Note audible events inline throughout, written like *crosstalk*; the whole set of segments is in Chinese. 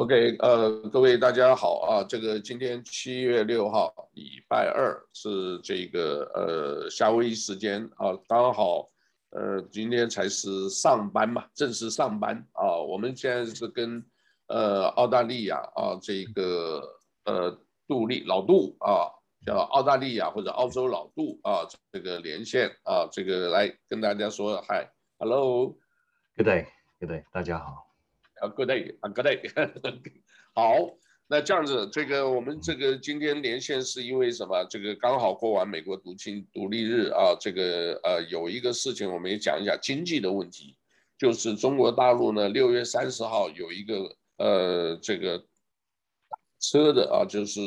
OK，呃，各位大家好啊，这个今天七月六号，礼拜二是这个呃夏威夷时间啊，刚好呃今天才是上班嘛，正式上班啊。我们现在是跟呃澳大利亚啊这个呃杜丽老杜啊，叫澳大利亚或者澳洲老杜啊这个连线啊，这个来跟大家说嗨，Hello，Good day，Good day，大家好。啊，Good day，啊，Good day，*laughs* 好，那这样子，这个我们这个今天连线是因为什么？这个刚好过完美国独亲独立日啊，这个呃有一个事情我们也讲一下经济的问题，就是中国大陆呢六月三十号有一个呃这个车的啊，就是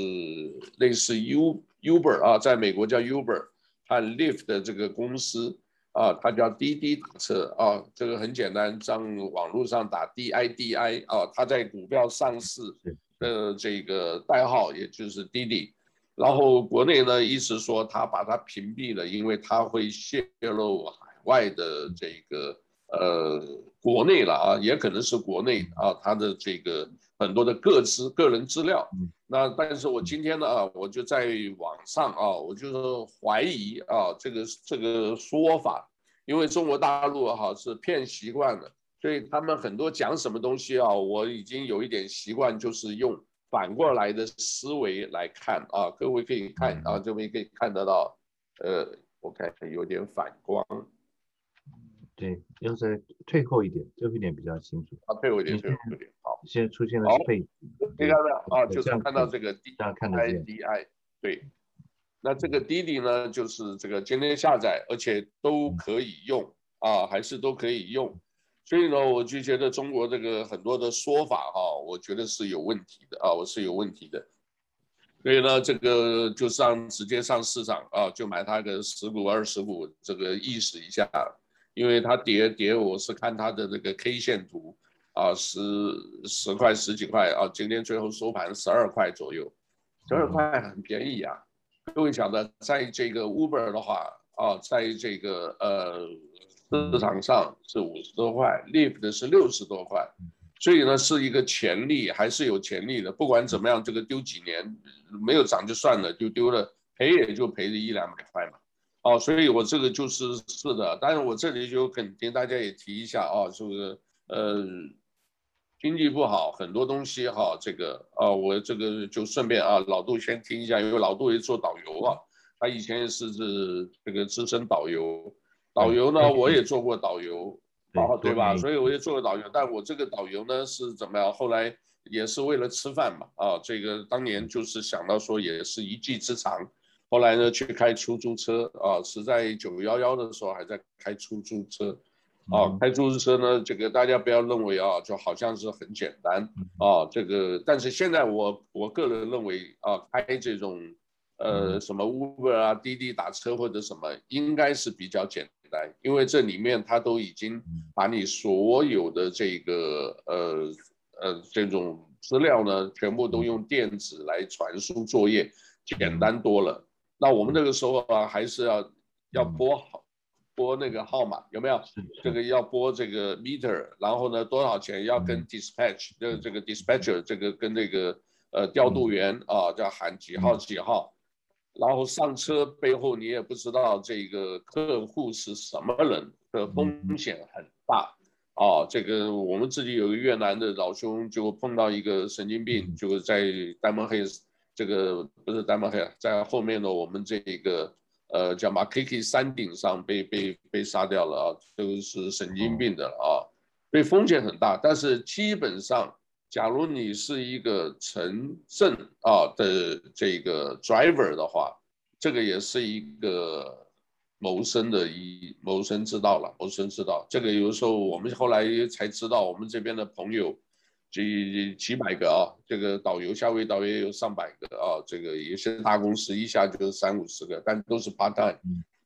类似 U Uber 啊，在美国叫 Uber 和 Lyft 的这个公司。啊，它叫滴滴打车啊，这个很简单，上网络上打 D I D I 啊，它在股票上市的这个代号也就是滴滴，然后国内呢一直说它把它屏蔽了，因为它会泄露海外的这个呃国内了啊，也可能是国内啊他的这个很多的个资个人资料。那但是我今天呢啊，我就在网上啊，我就怀疑啊这个这个说法，因为中国大陆哈是骗习惯了，所以他们很多讲什么东西啊，我已经有一点习惯，就是用反过来的思维来看啊。各位可以看啊，这边可以看得到，呃，我看有点反光，对，要再退后一点，最后一点比较清楚。啊，退后一点，退后一点，好，现在出现了配置。可以看到啊，就是看到这个 D I D I，对，那这个滴滴呢，就是这个今天下载，而且都可以用啊，还是都可以用，所以呢，我就觉得中国这个很多的说法哈，我觉得是有问题的啊，我是有问题的，所以呢，这个就上直接上市场啊，就买它个十股二十股，这个意思一下，因为它跌跌，我是看它的这个 K 线图。啊，十十块十几块啊，今天最后收盘十二块左右，十二块很便宜啊。各位晓得，在这个 Uber 的话啊，在这个呃市场上是五十多块，Lift 是六十多块，所以呢是一个潜力，还是有潜力的。不管怎么样，这个丢几年没有涨就算了，就丢了，赔也就赔了一两百块嘛。哦，所以我这个就是是的，但是我这里就肯定大家也提一下啊，就是呃？经济不好，很多东西哈，这个啊，我这个就顺便啊，老杜先听一下，因为老杜也做导游啊，他以前也是是这个资深导游，导游呢我也做过导游，啊对吧？所以我也做过导游，但我这个导游呢是怎么样？后来也是为了吃饭嘛，啊，这个当年就是想到说也是一技之长，后来呢去开出租车啊，是在九幺幺的时候还在开出租车。啊，开出租车呢，这个大家不要认为啊，就好像是很简单啊，这个，但是现在我我个人认为啊，开这种呃什么 Uber 啊、滴滴打车或者什么，应该是比较简单，因为这里面它都已经把你所有的这个呃呃这种资料呢，全部都用电子来传输作业，简单多了。那我们那个时候啊，还是要要拨好。拨那个号码有没有？这个要拨这个 meter，然后呢，多少钱要跟 dispatch 的这个 dispatcher 这个跟这个呃调度员啊，叫喊几号几号，然后上车背后你也不知道这个客户是什么人，的风险很大。啊。这个我们自己有个越南的老兄就碰到一个神经病，就在 Diamond Head 这个不是 Diamond Head，在后面的我们这个。呃，叫马 K K 山顶上被被被杀掉了啊，都、这个、是神经病的啊，所以风险很大。但是基本上，假如你是一个城镇啊的这个 driver 的话，这个也是一个谋生的一谋生之道了，谋生之道。这个有时候我们后来才知道，我们这边的朋友。几几百个啊，这个导游，夏威夷导游也有上百个啊，这个有些大公司一下就是三五十个，但都是 part time。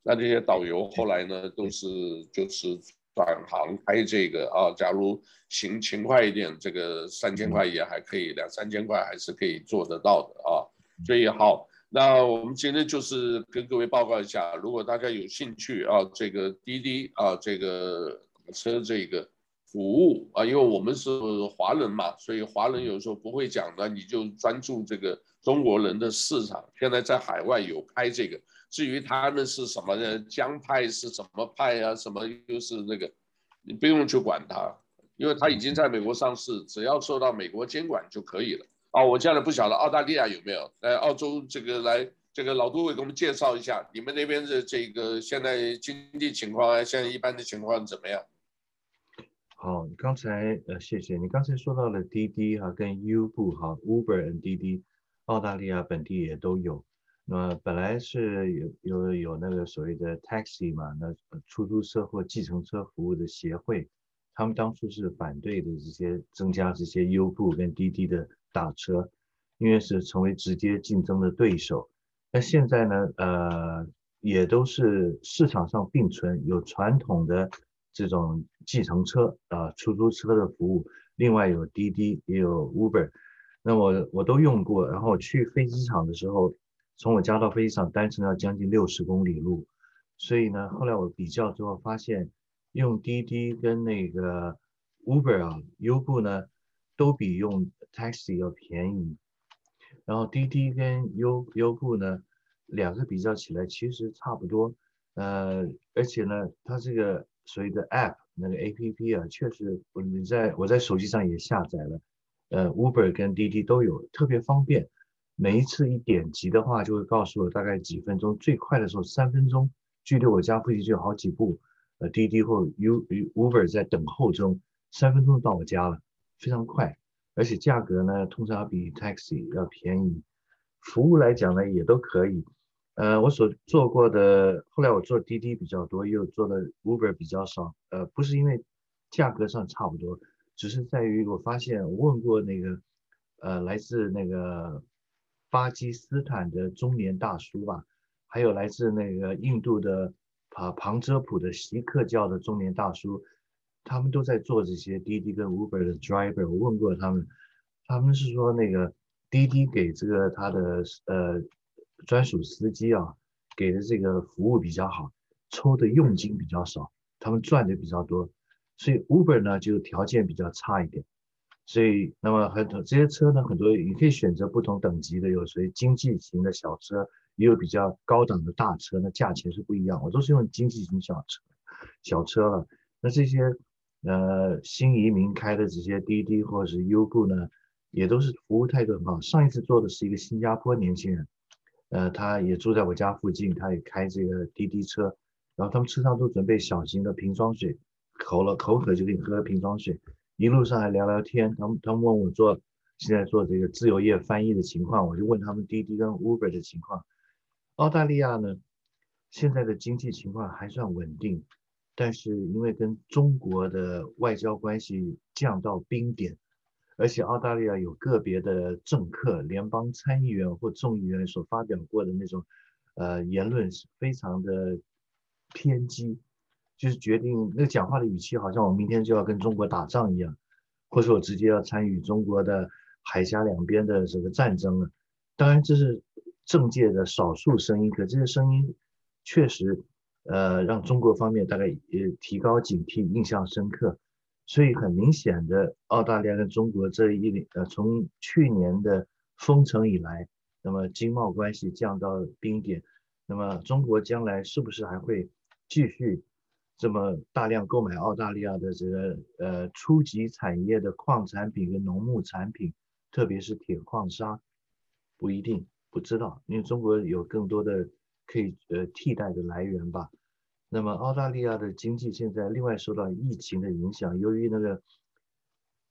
那这些导游后来呢，都是就是转行开这个啊，假如行勤快一点，这个三千块也还可以，两三千块还是可以做得到的啊。所以好，那我们今天就是跟各位报告一下，如果大家有兴趣啊，这个滴滴啊，这个车这个。服务啊，因为我们是华人嘛，所以华人有时候不会讲的，你就专注这个中国人的市场。现在在海外有开这个，至于他们是什么呢？江派是什么派啊？什么又是那个，你不用去管他，因为他已经在美国上市，只要受到美国监管就可以了。啊，我现在不晓得澳大利亚有没有？来澳洲这个来，这个老杜伟给我们介绍一下，你们那边的这个现在经济情况啊，现在一般的情况怎么样？好，刚才呃，谢谢你刚才说到了滴滴哈跟 Uber 哈，Uber 和滴滴，澳大利亚本地也都有。那么本来是有有有那个所谓的 taxi 嘛，那出租车或计程车服务的协会，他们当初是反对的这些增加这些优步跟滴滴的打车，因为是成为直接竞争的对手。那现在呢，呃，也都是市场上并存，有传统的。这种计程车啊，出租车的服务，另外有滴滴，也有 Uber，那我我都用过。然后去飞机场的时候，从我家到飞机场单程要将近六十公里路，所以呢，后来我比较之后发现，用滴滴跟那个 Uber 啊，优步呢，都比用 taxi 要便宜。然后滴滴跟优优步呢，两个比较起来其实差不多，呃，而且呢，它这个。所谓的 App 那个 APP 啊，确实我你在我在手机上也下载了，呃，Uber 跟滴滴都有，特别方便。每一次一点击的话，就会告诉我大概几分钟，最快的时候三分钟，距离我家附近就有好几步。呃，滴滴或 U Uber 在等候中，三分钟到我家了，非常快，而且价格呢，通常要比 Taxi 要便宜。服务来讲呢，也都可以。呃，我所做过的，后来我做滴滴比较多，又做的 Uber 比较少。呃，不是因为价格上差不多，只是在于我发现，我问过那个，呃，来自那个巴基斯坦的中年大叔吧，还有来自那个印度的啊旁遮普的锡克教的中年大叔，他们都在做这些滴滴跟 Uber 的 driver。我问过他们，他们是说那个滴滴给这个他的呃。专属司机啊，给的这个服务比较好，抽的佣金比较少，他们赚的比较多，所以 Uber 呢就条件比较差一点，所以那么很多这些车呢，很多你可以选择不同等级的，有属于经济型的小车，也有比较高档的大车，那价钱是不一样。我都是用经济型小车，小车了。那这些呃新移民开的这些滴滴或者是优步呢，也都是服务态度很好。上一次做的是一个新加坡年轻人。呃，他也住在我家附近，他也开这个滴滴车，然后他们车上都准备小型的瓶装水，口了口渴就给你喝瓶装水，一路上还聊聊天。他们他们问我做现在做这个自由业翻译的情况，我就问他们滴滴跟 Uber 的情况。澳大利亚呢，现在的经济情况还算稳定，但是因为跟中国的外交关系降到冰点。而且澳大利亚有个别的政客、联邦参议员或众议员所发表过的那种，呃，言论是非常的偏激，就是决定那个讲话的语气好像我明天就要跟中国打仗一样，或者我直接要参与中国的海峡两边的这个战争了。当然这是政界的少数声音，可这些声音确实，呃，让中国方面大概也提高警惕，印象深刻。所以很明显的，澳大利亚跟中国这一，呃，从去年的封城以来，那么经贸关系降到冰点，那么中国将来是不是还会继续这么大量购买澳大利亚的这个呃初级产业的矿产品跟农牧产品，特别是铁矿砂，不一定，不知道，因为中国有更多的可以呃替代的来源吧。那么澳大利亚的经济现在另外受到疫情的影响，由于那个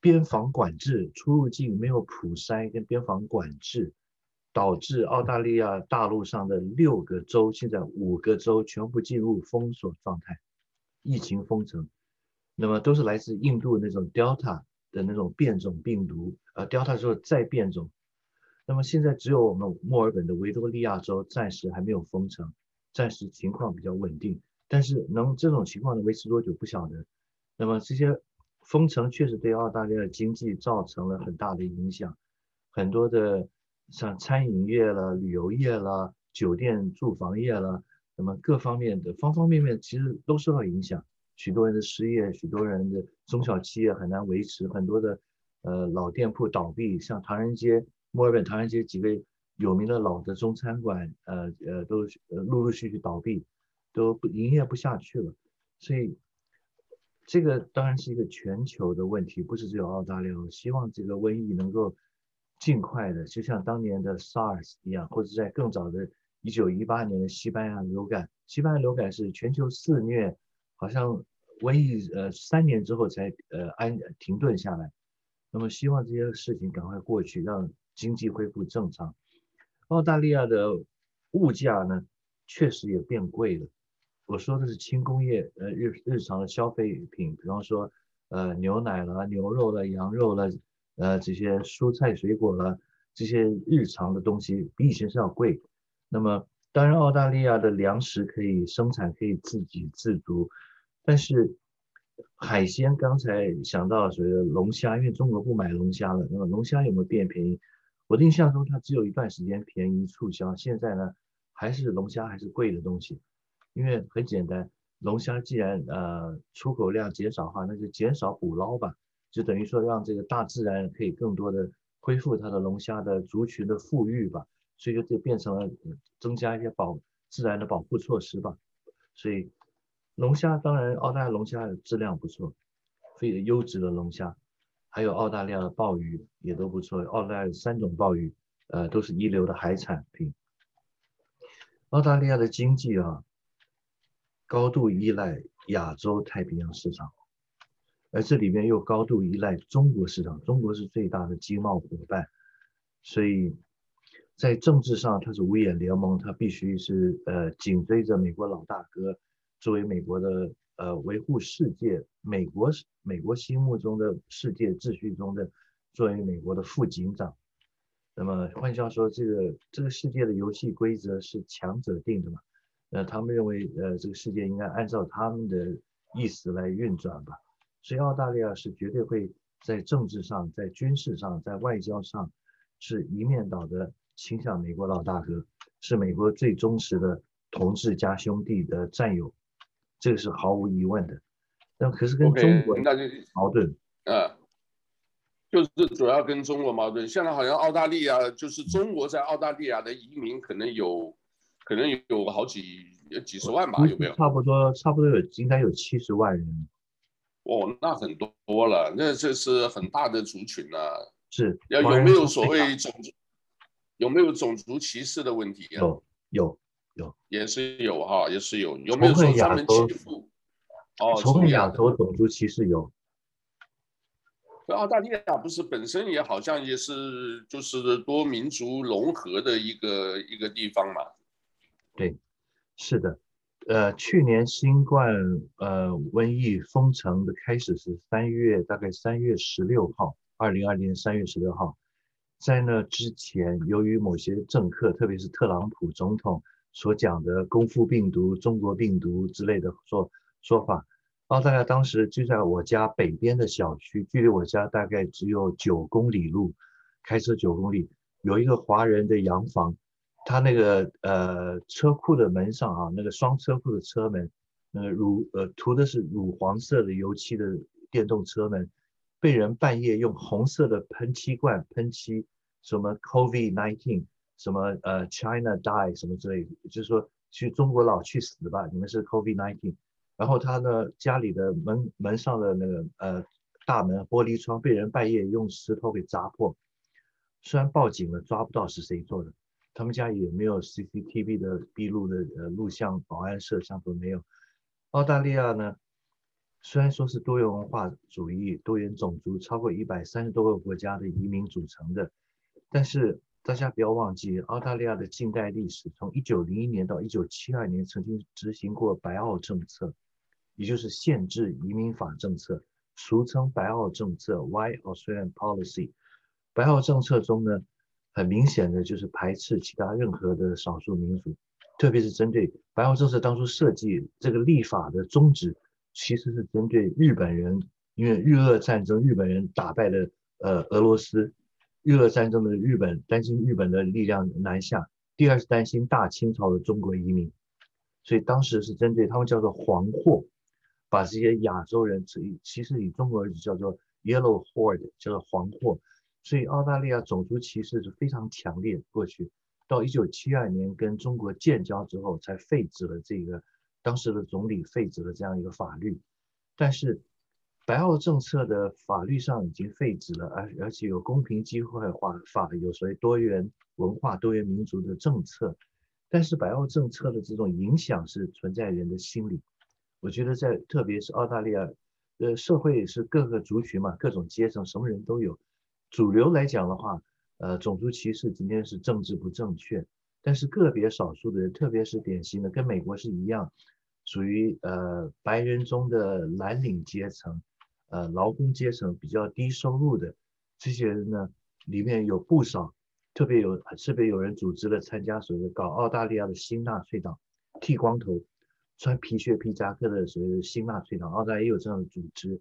边防管制、出入境没有普筛跟边防管制，导致澳大利亚大陆上的六个州现在五个州全部进入封锁状态，疫情封城。那么都是来自印度那种 Delta 的那种变种病毒，呃，Delta 之后再变种。那么现在只有我们墨尔本的维多利亚州暂时还没有封城，暂时情况比较稳定。但是能这种情况能维持多久不晓得。那么这些封城确实对澳大利亚的经济造成了很大的影响，很多的像餐饮业啦、旅游业啦、酒店住房业啦，那么各方面的方方面面其实都受到影响。许多人的失业，许多人的中小企业很难维持，很多的呃老店铺倒闭，像唐人街、墨尔本唐人街几个有名的老的中餐馆，呃呃都呃陆陆续续倒闭，都不营业不下去了。所以这个当然是一个全球的问题，不是只有澳大利亚。我希望这个瘟疫能够尽快的，就像当年的 SARS 一样，或者在更早的1918年的西班牙流感，西班牙流感是全球肆虐。好像瘟疫呃三年之后才呃安停顿下来，那么希望这些事情赶快过去，让经济恢复正常。澳大利亚的物价呢，确实也变贵了。我说的是轻工业呃日日常的消费品，比方说呃牛奶了、牛肉了、羊肉了，呃这些蔬菜水果了，这些日常的东西比以前是要贵。那么当然澳大利亚的粮食可以生产，可以自给自足。但是海鲜刚才想到了所谓的龙虾，因为中国不买龙虾了，那么龙虾有没有变便宜？我的印象中它只有一段时间便宜促销，现在呢还是龙虾还是贵的东西。因为很简单，龙虾既然呃出口量减少的话，那就减少捕捞吧，就等于说让这个大自然可以更多的恢复它的龙虾的族群的富裕吧，所以就就变成了增加一些保自然的保护措施吧，所以。龙虾当然，澳大利亚龙虾质量不错，非常优质的龙虾，还有澳大利亚的鲍鱼也都不错。澳大利亚三种鲍鱼，呃，都是一流的海产品。澳大利亚的经济啊，高度依赖亚洲太平洋市场，而这里面又高度依赖中国市场，中国是最大的经贸伙伴，所以在政治上它是五眼联盟，它必须是呃紧追着美国老大哥。作为美国的呃维护世界美国美国心目中的世界秩序中的作为美国的副警长，那么换句话说，这个这个世界的游戏规则是强者定的嘛？呃，他们认为呃这个世界应该按照他们的意思来运转吧。所以澳大利亚是绝对会在政治上、在军事上、在外交上是一面倒的倾向美国老大哥，是美国最忠实的同志加兄弟的战友。这个是毫无疑问的，那可是跟中国矛盾，呃，就是主要跟中国矛盾。现在好像澳大利亚就是中国在澳大利亚的移民可能有，可能有好几有几十万吧，有没有？差不多，差不多有应该有七十万人。哦，那很多了，那这是很大的族群啊。是，要有没有所谓种族，有没有种族歧视的问题啊？有，有。有也是有哈，也是有，有没有说他们欺负？哦，从亚洲种族歧视有。澳大利亚不是本身也好像也是就是多民族融合的一个一个地方嘛？对，是的，呃，去年新冠呃瘟疫封城的开始是三月，大概三月十六号，二零二零年三月十六号，在那之前，由于某些政客，特别是特朗普总统。所讲的功夫病毒、中国病毒之类的说说法，澳大利亚当时就在我家北边的小区，距离我家大概只有九公里路，开车九公里，有一个华人的洋房，他那个呃车库的门上啊，那个双车库的车门，那个乳呃涂的是乳黄色的油漆的电动车门，被人半夜用红色的喷漆罐喷漆，什么 COVID nineteen，。什么呃，China die 什么之类的，就是说去中国佬去死吧，你们是 COVID nineteen。然后他呢，家里的门门上的那个呃大门玻璃窗被人半夜用石头给砸破，虽然报警了，抓不到是谁做的，他们家也没有 CCTV 的闭路的呃录像，保安摄像都没有。澳大利亚呢，虽然说是多元文化主义、多元种族，超过一百三十多个国家的移民组成的，但是。大家不要忘记，澳大利亚的近代历史，从一九零一年到一九七二年，曾经执行过白澳政策，也就是限制移民法政策，俗称白澳政策 （White Australian Policy）。白澳政策中呢，很明显的就是排斥其他任何的少数民族，特别是针对白俄政策当初设计这个立法的宗旨，其实是针对日本人，因为日俄战争，日本人打败了呃俄罗斯。日俄战争的日本担心日本的力量南下，第二是担心大清朝的中国移民，所以当时是针对他们叫做黄祸，把这些亚洲人，其实以中国人叫做 Yellow Horde，叫做黄祸。所以澳大利亚种族歧视是非常强烈。过去到一九七二年跟中国建交之后，才废止了这个当时的总理废止了这样一个法律。但是白澳政策的法律上已经废止了，而而且有公平机会化法，有所谓多元文化、多元民族的政策。但是白澳政策的这种影响是存在人的心里。我觉得在特别是澳大利亚，呃，社会是各个族群嘛，各种阶层，什么人都有。主流来讲的话，呃，种族歧视今天是政治不正确，但是个别少数的人，特别是典型的，跟美国是一样，属于呃白人中的蓝领阶层，呃劳工阶层比较低收入的这些人呢，里面有不少，特别有特别有人组织了参加所谓的搞澳大利亚的新纳粹党，剃光头，穿皮靴皮夹克的所谓的新纳粹党，澳大利亚也有这样的组织，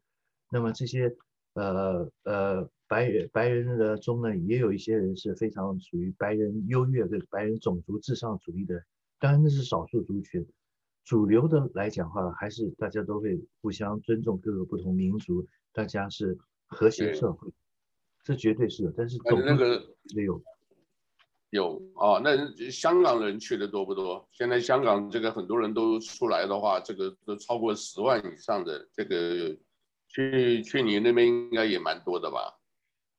那么这些呃呃。白人白人的中呢，也有一些人是非常属于白人优越的白人种族至上主义的，当然那是少数族群。主流的来讲的话，还是大家都会互相尊重各个不同民族，大家是和谐社会，这绝对是的。但是总那个没有有啊，那香港人去的多不多？现在香港这个很多人都出来的话，这个都超过十万以上的，这个去去你那边应该也蛮多的吧？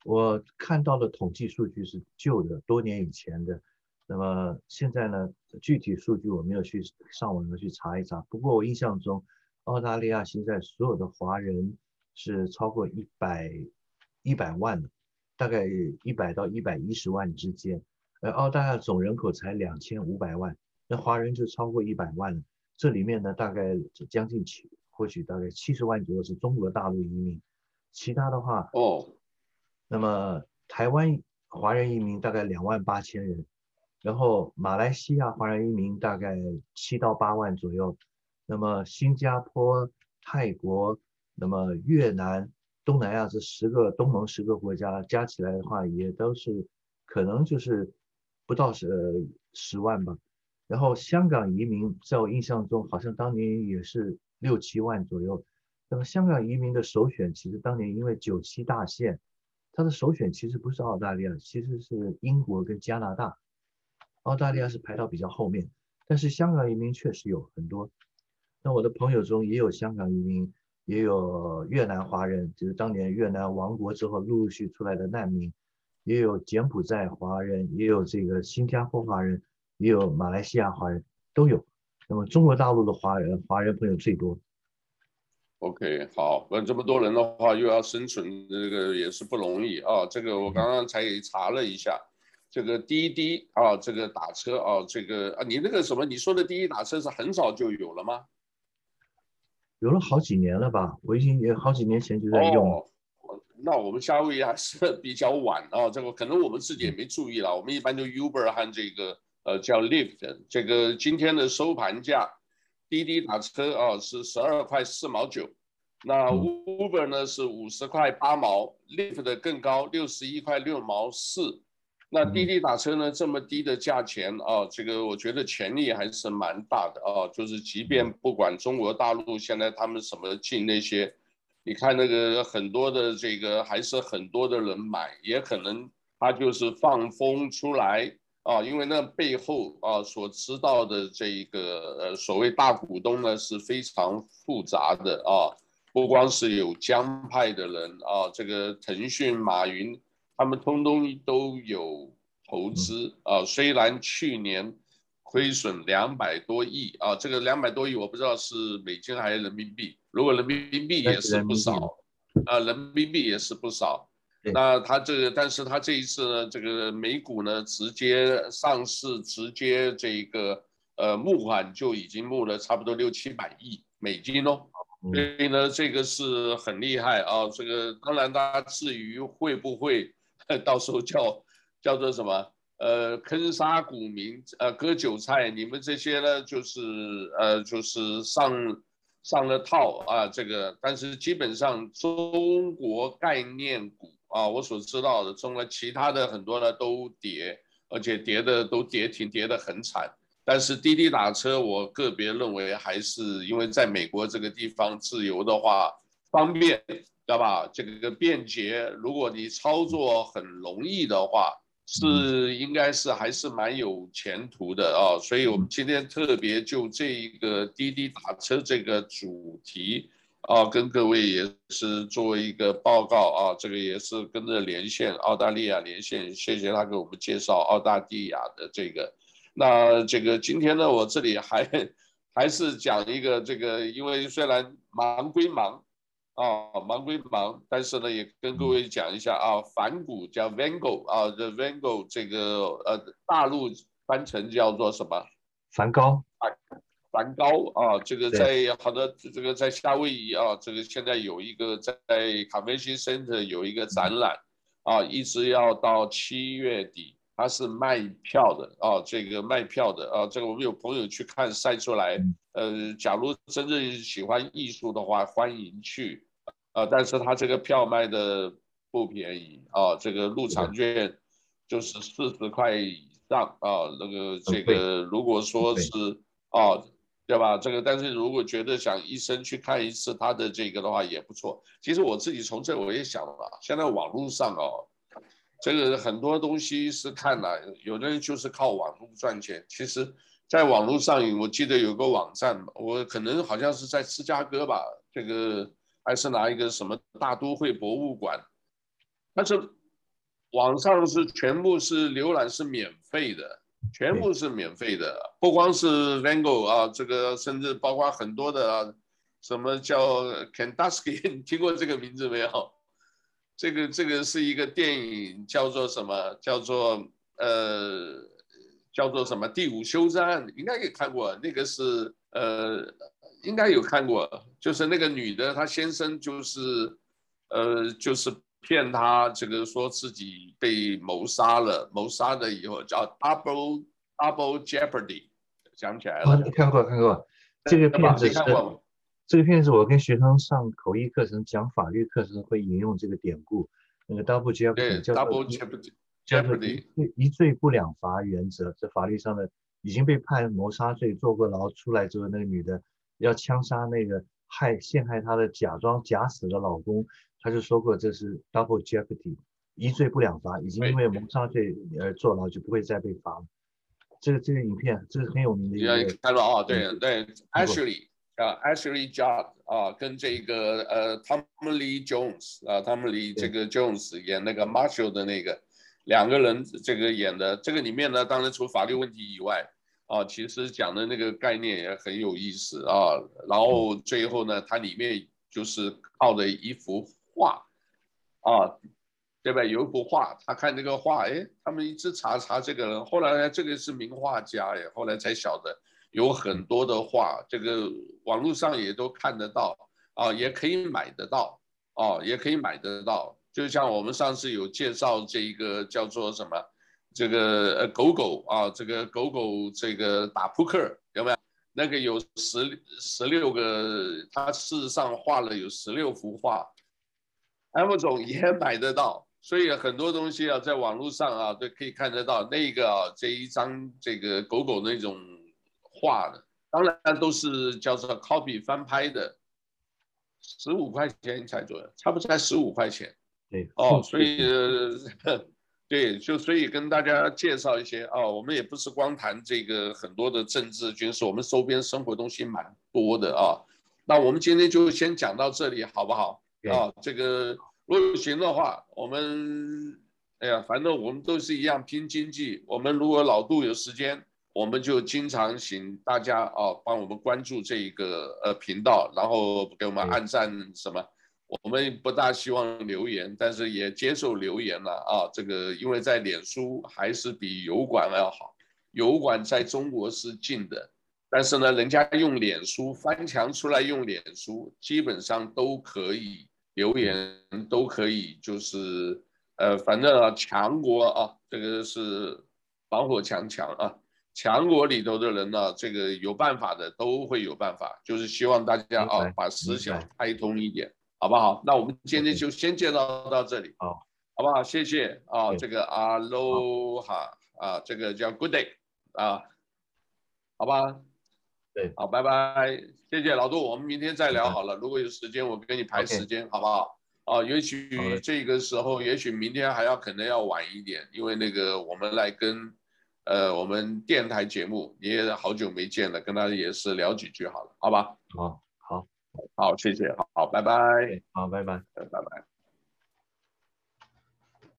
我看到的统计数据是旧的，多年以前的。那么现在呢，具体数据我没有去上网去查一查。不过我印象中，澳大利亚现在所有的华人是超过一百一百万的，大概一百到一百一十万之间。而澳大利亚总人口才两千五百万，那华人就超过一百万了。这里面呢，大概将近七，或许大概七十万左右是中国大陆移民，其他的话哦。那么台湾华人移民大概两万八千人，然后马来西亚华人移民大概七到八万左右，那么新加坡、泰国、那么越南、东南亚这十个东盟十个国家加起来的话，也都是可能就是不到十十万吧。然后香港移民在我印象中好像当年也是六七万左右。那么香港移民的首选其实当年因为九七大限。他的首选其实不是澳大利亚，其实是英国跟加拿大，澳大利亚是排到比较后面。但是香港移民确实有很多，那我的朋友中也有香港移民，也有越南华人，就是当年越南亡国之后陆陆续续出来的难民，也有柬埔寨华人，也有这个新加坡华人，也有马来西亚华人，都有。那么中国大陆的华人，华人朋友最多。OK，好，那这么多人的话，又要生存，这个也是不容易啊。这个我刚刚才查了一下，这个滴滴啊，这个打车啊，这个啊，你那个什么，你说的滴滴打车是很早就有了吗？有了好几年了吧？我已经也好几年前就在用。哦，那我们夏威夷还是 *laughs* 比较晚啊。这个可能我们自己也没注意了。我们一般就 Uber 和这个呃叫 Lyft，这个今天的收盘价。滴滴打车啊是十二块四毛九，那 Uber 呢是五十块八毛，Lyft 的更高六十一块六毛四。那滴滴打车呢这么低的价钱啊，这个我觉得潜力还是蛮大的啊。就是即便不管中国大陆现在他们什么进那些，你看那个很多的这个还是很多的人买，也可能他就是放风出来。啊，因为那背后啊所知道的这一个呃所谓大股东呢是非常复杂的啊，不光是有江派的人啊，这个腾讯、马云他们通通都有投资啊。虽然去年亏损两百多亿啊，这个两百多亿我不知道是美金还是人民币，如果人民币也是不少啊，人民币也是不少。那他这个，但是他这一次呢，这个美股呢，直接上市，直接这个呃募款就已经募了差不多六七百亿美金哦，所以呢，这个是很厉害啊。这个当然，大家至于会不会到时候叫叫做什么呃坑杀股民呃割韭菜，你们这些呢就是呃就是上上了套啊，这个，但是基本上中国概念股。啊，我所知道的，中国其他的很多呢都跌，而且跌的都跌停跌的很惨。但是滴滴打车，我个别认为还是因为在美国这个地方自由的话方便，知道吧？这个便捷，如果你操作很容易的话，是应该是还是蛮有前途的啊。所以我们今天特别就这一个滴滴打车这个主题。啊，跟各位也是做一个报告啊，这个也是跟着连线澳大利亚连线，谢谢他给我们介绍澳大利亚的这个。那这个今天呢，我这里还还是讲一个这个，因为虽然忙归忙啊，忙归忙，但是呢，也跟各位讲一下啊，梵谷叫 Van Gogh 啊，The Van Gogh 这个呃，大陆翻成叫做什么？梵高。梵高啊，这个在好的这个在夏威夷啊，这个现在有一个在 Convention Center 有一个展览啊，一直要到七月底，它是卖票的啊，这个卖票的啊，这个我们有朋友去看晒出来，呃，假如真正喜欢艺术的话，欢迎去啊，但是他这个票卖的不便宜啊，这个入场券就是四十块以上啊，那个这个如果说是啊。对吧？这个，但是如果觉得想一生去看一次他的这个的话也不错。其实我自己从这我也想了，现在网络上哦，这个很多东西是看了，有的人就是靠网络赚钱。其实，在网络上，我记得有个网站，我可能好像是在芝加哥吧，这个还是拿一个什么大都会博物馆，但是网上是全部是浏览是免费的。全部是免费的，不光是 Van Gogh 啊，这个甚至包括很多的、啊，什么叫 Kandinsky，*laughs* 你听过这个名字没有？这个这个是一个电影，叫做什么？叫做呃，叫做什么？第五修正案，应该也看过。那个是呃，应该有看过，就是那个女的，她先生就是呃，就是。骗他这个说自己被谋杀了，谋杀了以后叫 double double jeopardy，想起来了。哦、看过看过，这个片子是这个片子，我跟学生上口译课程讲法律课程会引用这个典故，那个 double jeopardy 叫 double jeopardy，一罪不两罚原则，这法律上的已经被判谋杀罪，坐过牢出来之后，那个女的要枪杀那个害陷害她的假装假死的老公。他就说过，这是 double jeopardy，一罪不两罚，已经因为谋杀罪而坐牢，就不会再被罚了。这个这个影片，这是很有名的一个。看到啊，对对，Ashley 啊，Ashley Judd 啊，跟这个呃 Tommy Lee Jones 啊，Tommy Lee 这个 Jones 演那个 Marshall 的那个两个人，这个演的这个里面呢，当然除法律问题以外啊，其实讲的那个概念也很有意思啊。然后最后呢，它里面就是靠的一幅。画啊，对吧？有一幅画，他看这个画，哎，他们一直查查这个人，后来呢，这个是名画家，哎，后来才晓得有很多的画，这个网络上也都看得到啊，也可以买得到啊，也可以买得到。就像我们上次有介绍这一个叫做什么，这个呃狗狗啊，这个狗狗这个打扑克有没有？那个有十十六个，他事实上画了有十六幅画。Amazon 也买得到，所以很多东西啊，在网络上啊都可以看得到。那个啊，这一张这个狗狗那种画的，当然都是叫做 copy 翻拍的，十五块钱才左右，差不多才十五块钱。对，哦，所以，*laughs* 对，就所以跟大家介绍一些哦，我们也不是光谈这个很多的政治军事，我们周边生活东西蛮多的啊。那我们今天就先讲到这里，好不好？啊，这个如果行的话，我们哎呀，反正我们都是一样拼经济。我们如果老杜有时间，我们就经常请大家啊，帮我们关注这一个呃频道，然后给我们按赞什么。我们不大希望留言，但是也接受留言了啊。这个因为在脸书还是比油管要好，油管在中国是禁的。但是呢，人家用脸书翻墙出来用脸书，基本上都可以留言，都可以，就是呃，反正啊，强国啊，这个是防火墙强啊，强国里头的人呢，这个有办法的都会有办法，就是希望大家啊，把思想开通一点，好不好？那我们今天就先介绍到这里，好，好不好？谢谢啊，这个阿罗哈啊，这个叫 Good day 啊。好吧？对，好，拜拜，谢谢老杜，我们明天再聊好了。如果有时间，我给你排时间，好不好？啊，也许这个时候，也许明天还要可能要晚一点，因为那个我们来跟，呃，我们电台节目，你也好久没见了，跟他也是聊几句好了，好吧？好，好，好，谢谢，好，好，拜拜，好，拜拜，拜拜。